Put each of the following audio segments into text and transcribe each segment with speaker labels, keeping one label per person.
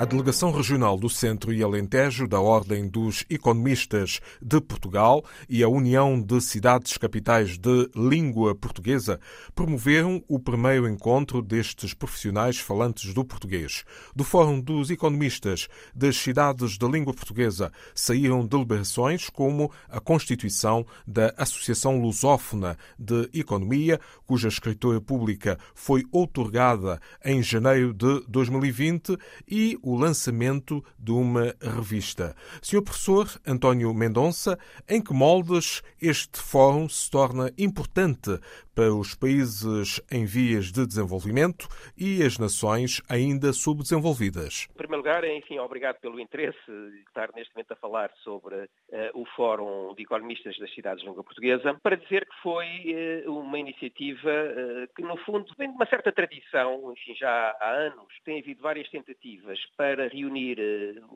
Speaker 1: A Delegação Regional do Centro e Alentejo da Ordem dos Economistas de Portugal e a União de Cidades Capitais de Língua Portuguesa promoveram o primeiro encontro destes profissionais falantes do português. Do Fórum dos Economistas das Cidades de Língua Portuguesa saíram deliberações como a constituição da Associação Lusófona de Economia, cuja escritura pública foi outorgada em janeiro de 2020 e o lançamento de uma revista. Senhor professor António Mendonça, em que moldes este fórum se torna importante para os países em vias de desenvolvimento e as nações ainda subdesenvolvidas?
Speaker 2: Primeiro lugar, enfim, obrigado pelo interesse de estar neste momento a falar sobre uh, o Fórum de Economistas das Cidades de Língua Portuguesa, para dizer que foi uh, uma iniciativa uh, que, no fundo, vem de uma certa tradição, enfim, já há anos. Tem havido várias tentativas para reunir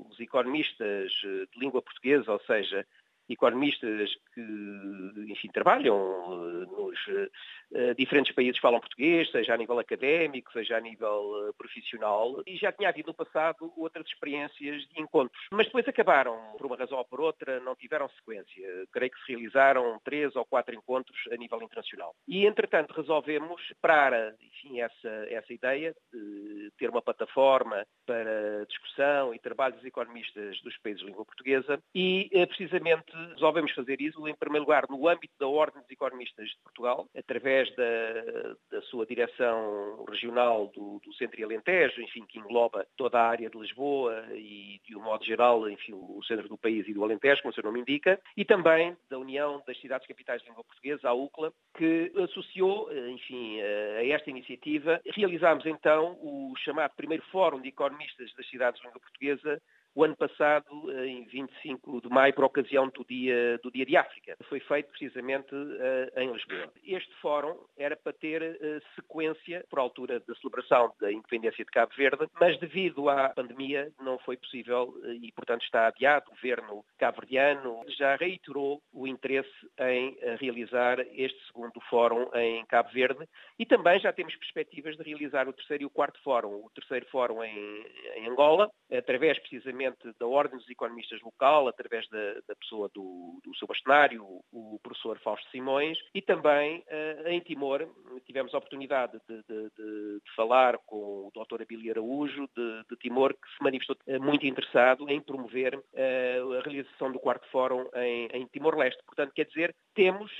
Speaker 2: os economistas de língua portuguesa, ou seja, economistas que, enfim, trabalham eh, nos uh, diferentes países que falam português, seja a nível académico, seja a nível profissional, e já tinha havido no passado outras experiências de encontros. Mas depois acabaram, por uma razão ou por outra, não tiveram sequência. Creio que se realizaram três ou quatro encontros a nível internacional. E, entretanto, resolvemos para, enfim, essa, essa ideia de ter uma plataforma para discussão e trabalho dos economistas dos países de língua portuguesa e, precisamente, resolvemos fazer isso, em primeiro lugar, no âmbito da Ordem dos Economistas de Portugal, através da, da sua direção regional do, do Centro e Alentejo, enfim, que engloba toda a área de Lisboa e, de um modo geral, enfim, o centro do país e do Alentejo, como o seu nome indica, e também da União das Cidades Capitais de Língua Portuguesa, a UCLA, que associou, enfim, a esta iniciativa. Realizámos então o chamado primeiro Fórum de Economistas das Cidades de Língua Portuguesa, o ano passado, em 25 de maio, por ocasião do Dia, do dia de África. Foi feito precisamente uh, em Lisboa. Este fórum era para ter uh, sequência por altura da celebração da independência de Cabo Verde, mas devido à pandemia não foi possível uh, e, portanto, está adiado. O governo cabo-verdiano já reiterou o interesse em realizar este segundo fórum em Cabo Verde e também já temos perspectivas de realizar o terceiro e o quarto fórum. O terceiro fórum em, em Angola, através precisamente da Ordem dos Economistas Local, através da, da pessoa do, do seu bastonário, o, professor Fausto Simões, e também uh, em Timor tivemos a oportunidade de, de, de, de, falar com o Dr. Abílio Araújo de, Timor, que se manifestou uh, muito interessado em promover uh, a realização do quarto fórum em, em Timor-Leste. Portanto, quer dizer, temos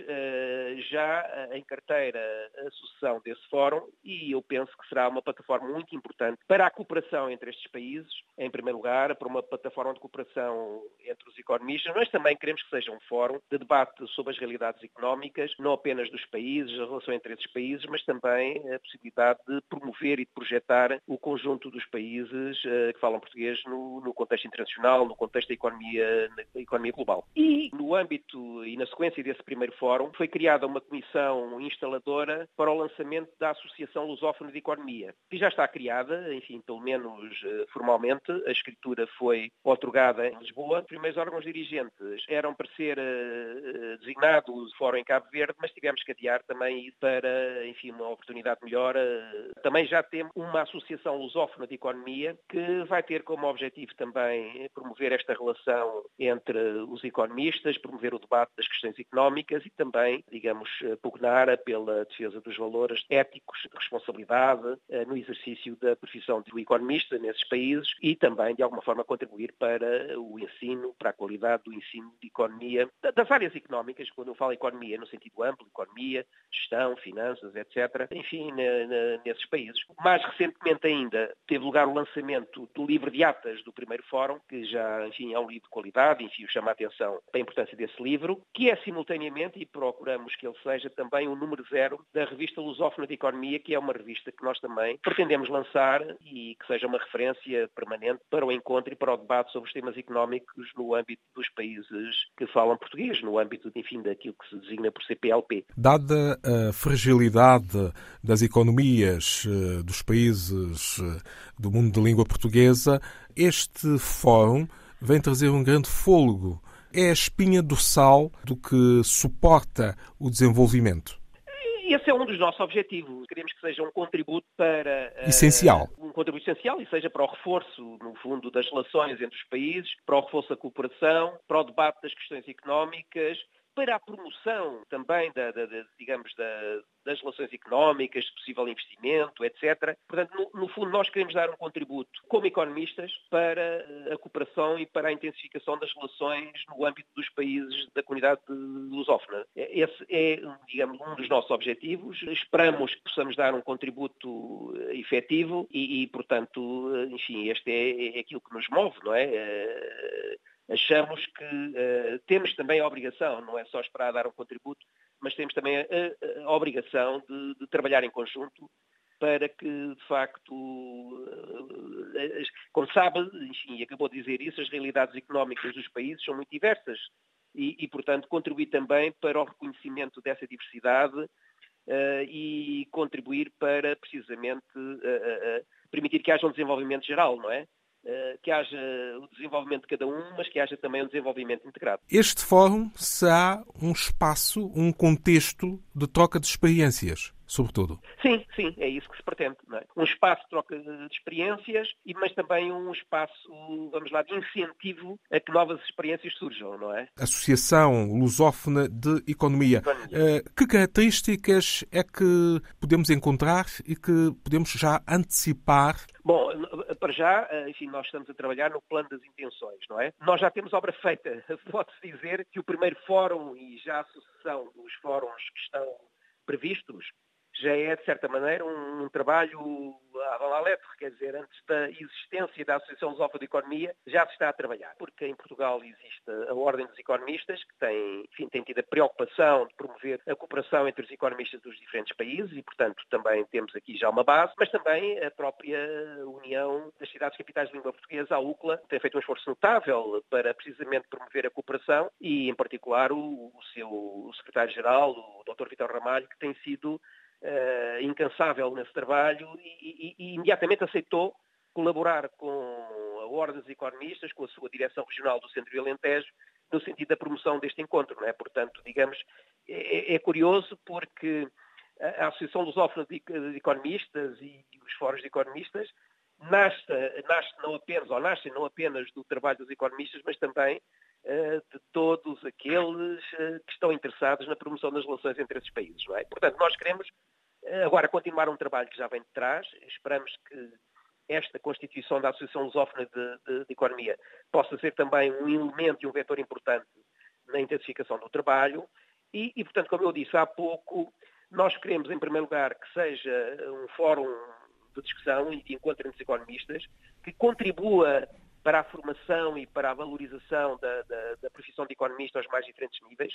Speaker 2: já em carteira a sucessão desse fórum e eu penso que será uma plataforma muito importante para a cooperação entre estes países, em primeiro lugar, para uma plataforma de cooperação entre os economistas, mas também queremos que seja um fórum de debate sobre as realidades económicas, não apenas dos países, a relação entre esses países, mas também a possibilidade de promover e de projetar o conjunto dos países uh, que falam português no, no, contexto internacional, no contexto da economia, economia global. E no âmbito e na sequência desse primeiro fórum, foi criada uma comissão instaladora para o lançamento da Associação Lusófona de Economia, que já está criada, enfim, pelo menos uh, formalmente, a escritura foi otorgada em Lisboa. Os primeiros órgãos dirigentes eram para ser uh, designados o Fórum em Cabo Verde, mas tivemos que adiar também para, enfim, uma oportunidade melhor. Uh, também já temos uma associação lusófona de economia que vai ter como objetivo também promover esta relação entre os economistas, promover o debate das questões económicas e também, digamos, pugnar pela defesa dos valores éticos de responsabilidade no exercício da profissão do economista nesses países e também, de alguma forma, contribuir para o ensino, para a qualidade do ensino de economia, das áreas económicas, quando eu falo economia no sentido amplo, economia, gestão, finanças, etc., enfim, nesses países. Mais recentemente ainda teve lugar o lançamento do livro de atas do primeiro fórum, que já, enfim, é um livro de qualidade, enfim, chama a atenção para a importância desse livro, que é simultaneamente, e procuramos que ele seja também o número zero da revista Lusófona de Economia, que é uma revista que nós também pretendemos lançar e que seja uma referência permanente para o encontro e para o debate sobre os temas económicos no âmbito dos países que falam português, no âmbito, enfim, daquilo que se designa por CPLP.
Speaker 1: Dada a fragilidade das economias eh, dos países eh, do mundo de língua portuguesa, este fórum vem trazer um grande fôlego é a espinha dorsal do que suporta o desenvolvimento?
Speaker 2: É um dos nossos objetivos. Queremos que seja um contributo para.
Speaker 1: Essencial.
Speaker 2: Uh, um contributo essencial e seja para o reforço, no fundo, das relações entre os países, para o reforço da cooperação, para o debate das questões económicas, para a promoção também, da, da, da digamos, da, das relações económicas, de possível investimento, etc. Portanto, no, no, fundo, nós queremos dar um contributo como economistas para eh, a cooperação e para a intensificação das relações no âmbito dos países da comunidade lusófona. Esse é, digamos, um dos nossos objetivos. Esperamos que possamos dar um contributo eh, efetivo e, e portanto, eh, enfim, este é, é aquilo que nos move, não é? Achamos que uh, temos também a obrigação, não é só esperar dar um contributo, mas temos também a, a, obrigação de, de, trabalhar em conjunto para que, de facto, uh, como sabe, enfim, acabou de dizer isso, as realidades económicas dos países são muito diversas e, e portanto, contribuir também para o reconhecimento dessa diversidade uh, e contribuir para, precisamente, permitir que haja um desenvolvimento geral, não é? Eh, que haja o desenvolvimento de cada um, mas que haja também um desenvolvimento integrado.
Speaker 1: Este fórum será um espaço, um contexto de troca de experiências sobretudo.
Speaker 2: Sim, sim, é isso que se pretende. É? Um espaço de troca de experiências, mas também um espaço, vamos lá, de incentivo a que novas experiências surjam, não é?
Speaker 1: Associação Lusófona de Economia. Economia. Uh, que características é que podemos encontrar e que podemos já antecipar
Speaker 2: Bom, para já, eh, enfim, nós estamos a trabalhar no plano das intenções, não é? Nós já temos obra feita. Pode-se dizer que o primeiro fórum e já a sucessão dos fóruns que estão previstos já é, de certa maneira, um, um trabalho à Valaletre, quer dizer, antes da existência da Associação Lusófona de Economia, já se está a trabalhar, porque em Portugal existe a Ordem dos Economistas, que tem, enfim, tem tido a preocupação de promover a cooperação entre os economistas dos diferentes países e, portanto, também temos aqui já uma base, mas também a própria União das Cidades Capitais de Língua Portuguesa, a UCLA, tem feito um esforço notável para precisamente promover a cooperação e, em particular, o, o seu secretário-geral, o Dr. Vitor Ramalho, que tem sido uh, incansável nesse trabalho e, e, e, imediatamente aceitou colaborar com a Ordem dos Economistas, com a sua direção regional do Centro de Alentejo, no sentido da promoção deste encontro. Não é? Portanto, digamos, é, é curioso porque a Associação Lusófona de, Economistas e, os fóruns de economistas nasce, nasce não apenas, ou nascem não apenas do trabalho dos economistas, mas também de todos aqueles uh, que estão interessados na promoção das relações entre esses países. Não é? Portanto, nós queremos uh, agora continuar um trabalho que já vem de trás, esperamos que esta constituição da Associação Lusófona de, de, de Economia possa ser também um elemento e um vetor importante na intensificação do trabalho e, e, portanto, como eu disse há pouco, nós queremos, em primeiro lugar, que seja um fórum de discussão e de encontro entre os economistas, que contribua para a formação e para a valorização da, da, da, profissão de economista aos mais diferentes níveis,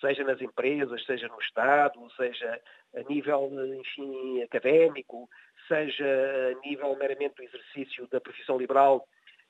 Speaker 2: seja nas empresas, seja no Estado, seja a nível, enfim, académico, seja a nível meramente do exercício da profissão liberal.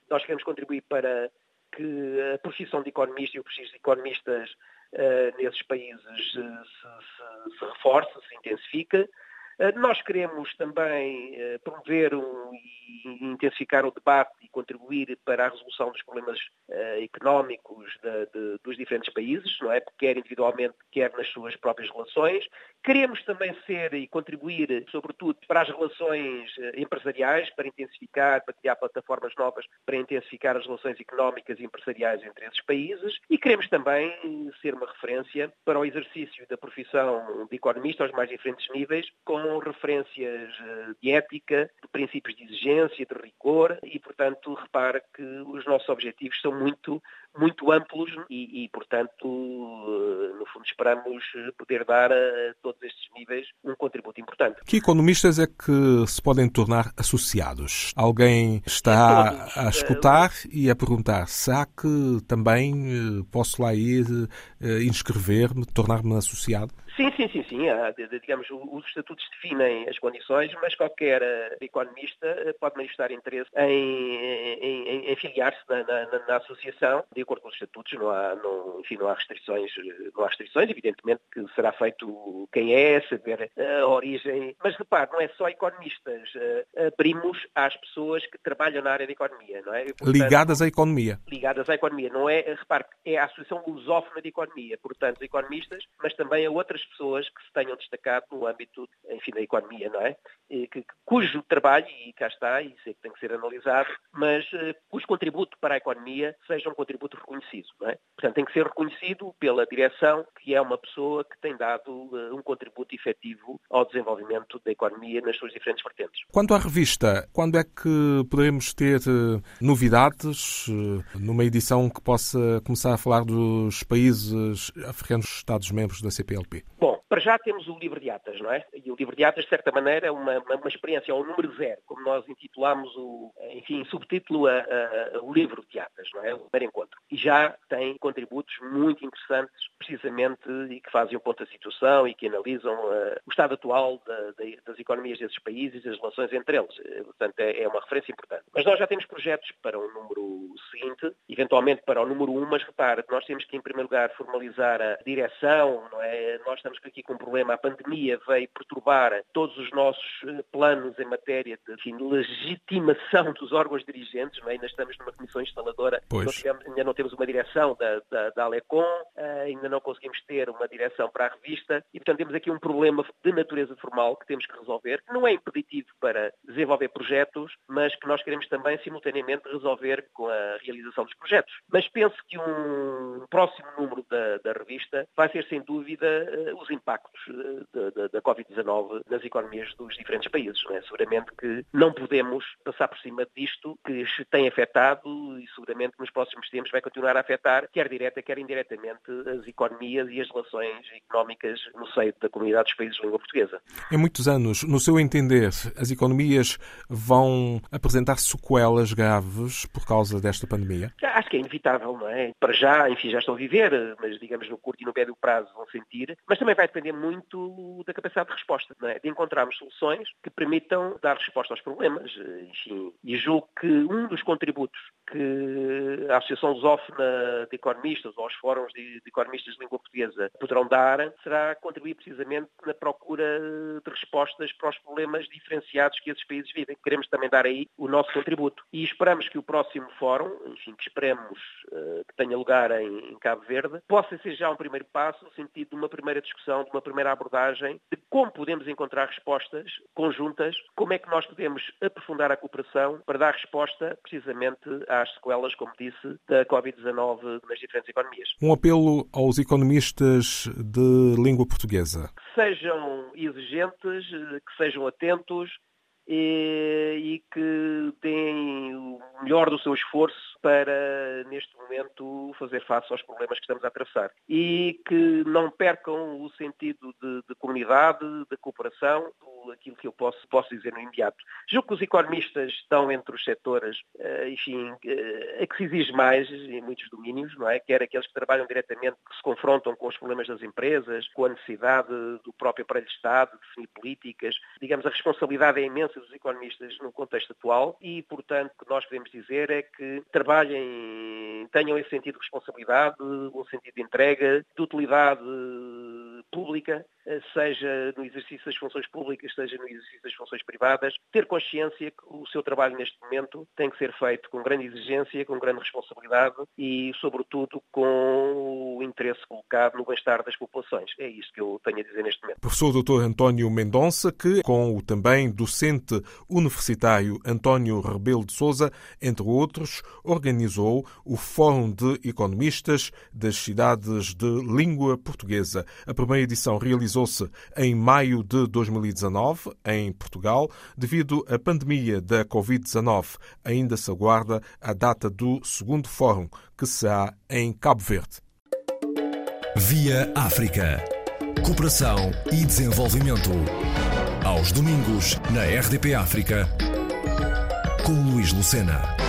Speaker 2: Nós queremos contribuir para que a profissão de economista e o prestígio de economistas uh, nesses países uh, se, se, se reforce, se intensifique. Eh, nós queremos também eh, promover um, e intensificar o debate e contribuir para a resolução dos problemas uh, económicos de, de, dos diferentes países, não é? Quer individualmente, quer nas suas próprias relações. Queremos também ser e contribuir, sobretudo, para as relações empresariais, para intensificar, para criar plataformas novas para intensificar as relações económicas e empresariais entre esses países. E queremos também ser uma referência para o exercício da profissão de economista aos mais diferentes níveis, com com referências eh, de ética, de princípios de exigência, de rigor e, portanto, repara que os nossos objetivos são muito, muito amplos e, e, portanto, eh, no fundo, esperamos poder dar a todos estes níveis um contributo importante.
Speaker 1: Que economistas é que se podem tornar associados? Alguém está a eh, escutar e a perguntar: será que também posso lá ir inscrever-me, tornar-me associado?
Speaker 2: Sim, sim, sim, sim. digamos, os estatutos definem as condições, mas qualquer uh, economista uh, pode manifestar interesse em, em, em filiar-se na, na, na, associação, de acordo com os estatutos, não há, não, enfim, não há restrições, não há restrições, evidentemente que será feito quem é, saber a origem, mas repare, não é só economistas, primos às pessoas que trabalham na área da economia, não é?
Speaker 1: Portanto, ligadas à economia.
Speaker 2: Ligadas à economia, não é, repare, é a Associação Lusófona de Economia, portanto, economistas, mas também a outras pessoas que se tenham destacado no âmbito, enfim, da economia, não é? Que, cujo trabalho, e cá está, e sei que tem que ser analisado, mas uh, cujo contributo para a economia seja um contributo reconhecido, não é? Portanto, tem que ser reconhecido pela direção, que é uma pessoa que tem dado uh, um contributo efetivo ao desenvolvimento da economia nas suas diferentes vertentes.
Speaker 1: Quanto à revista, quando é que poderemos ter uh, novidades numa edição que possa começar a falar dos países africanos Estados-membros da CPLP?
Speaker 2: Para já temos o livro de atas, não é? E o livro de atas, de certa maneira, é uma, uma, experiência ao número zero, como nós intitulamos o, enfim, subtítulo a, a, o livro de atas, não é? O primeiro encontro. E já tem contributos muito interessantes, precisamente, e que fazem o ponto da situação e que analisam uh, o estado atual da, da, das economias desses países e as relações entre eles. Eh, portanto, é, é, uma referência importante. Mas nós já temos projetos para o número seguinte, eventualmente para o número um, mas repare, nós temos que, em primeiro lugar, formalizar a direção, não é? Nós estamos aqui com um problema. A pandemia veio perturbar todos os nossos eh, planos em matéria de enfim, legitimação dos órgãos dirigentes. Não é? Ainda estamos numa comissão instaladora, tivemos, ainda não temos uma direção da, da, da Alecom, uh, ainda não conseguimos ter uma direção para a revista e, portanto, temos aqui um problema de natureza formal que temos que resolver, que não é impeditivo para desenvolver projetos, mas que nós queremos também, simultaneamente, resolver com a realização dos projetos. Mas penso que um próximo número da, da revista vai ser, sem dúvida, uh, os impactos impactos eh, da, da Covid-19 nas economias dos diferentes países. Não é? Seguramente que não podemos passar por cima disto que se tem afetado e seguramente nos próximos tempos vai continuar a afetar, quer direta, quer indiretamente, as economias e as relações económicas no seio da comunidade dos países de língua portuguesa.
Speaker 1: Em muitos anos, no seu entender, as economias vão apresentar sequelas graves por causa desta pandemia?
Speaker 2: Acho que é inevitável, não é? Para já, enfim, já estão a viver, mas digamos no curto e no médio prazo vão sentir, mas também vai depender muito da capacidade de resposta, é? de encontrarmos soluções que permitam dar resposta aos problemas. Enfim, e julgo que um dos contributos que a Associação Lusófona de Economistas ou os fóruns de, de, economistas de língua portuguesa poderão dar será contribuir precisamente na procura de respostas para os problemas diferenciados que esses países vivem. Queremos também dar aí o nosso contributo. E esperamos que o próximo fórum, enfim, que esperemos uh, que tenha lugar em, em Cabo Verde, possa ser já um primeiro passo no sentido de uma primeira discussão, uma primeira abordagem de como podemos encontrar respostas conjuntas, como é que nós podemos aprofundar a cooperação para dar resposta precisamente às sequelas, como disse, da Covid-19 nas diferentes economias.
Speaker 1: Um apelo aos economistas de língua portuguesa.
Speaker 2: Que sejam exigentes, que sejam atentos, e, e, que deem o melhor do seu esforço para, neste momento, fazer face aos problemas que estamos a atravessar. E que não percam o sentido de, de comunidade, de cooperação, aquilo que eu posso, posso dizer no imediato. Julgo que os economistas estão entre os setores, eh, enfim, eh, a que se exige mais em muitos domínios, não é? Quer aqueles que trabalham diretamente, que se confrontam com os problemas das empresas, com a necessidade do próprio aparelho de Estado, de definir políticas. Digamos, a responsabilidade é imensa dos economistas no contexto atual e, portanto, o que nós podemos dizer é que trabalhem, tenham esse sentido de responsabilidade, um sentido de entrega, de utilidade pública, seja no exercício das funções públicas, seja no exercício das funções privadas, ter consciência que o seu trabalho neste momento tem que ser feito com grande exigência, com grande responsabilidade e, sobretudo, com o interesse colocado no bem-estar das populações. É isso que eu tenho a dizer neste momento.
Speaker 1: Professor Dr. António Mendonça, que, com o também docente universitário António Rebelo de Souza, entre outros, organizou o Fórum de Economistas das Cidades de Língua Portuguesa. A primeira edição realizou-se em maio de 2019, em Portugal. Devido à pandemia da Covid-19, ainda se aguarda a data do segundo fórum, que será em Cabo Verde.
Speaker 3: Via África. Cooperação e desenvolvimento. Aos domingos, na RDP África, com Luís Lucena.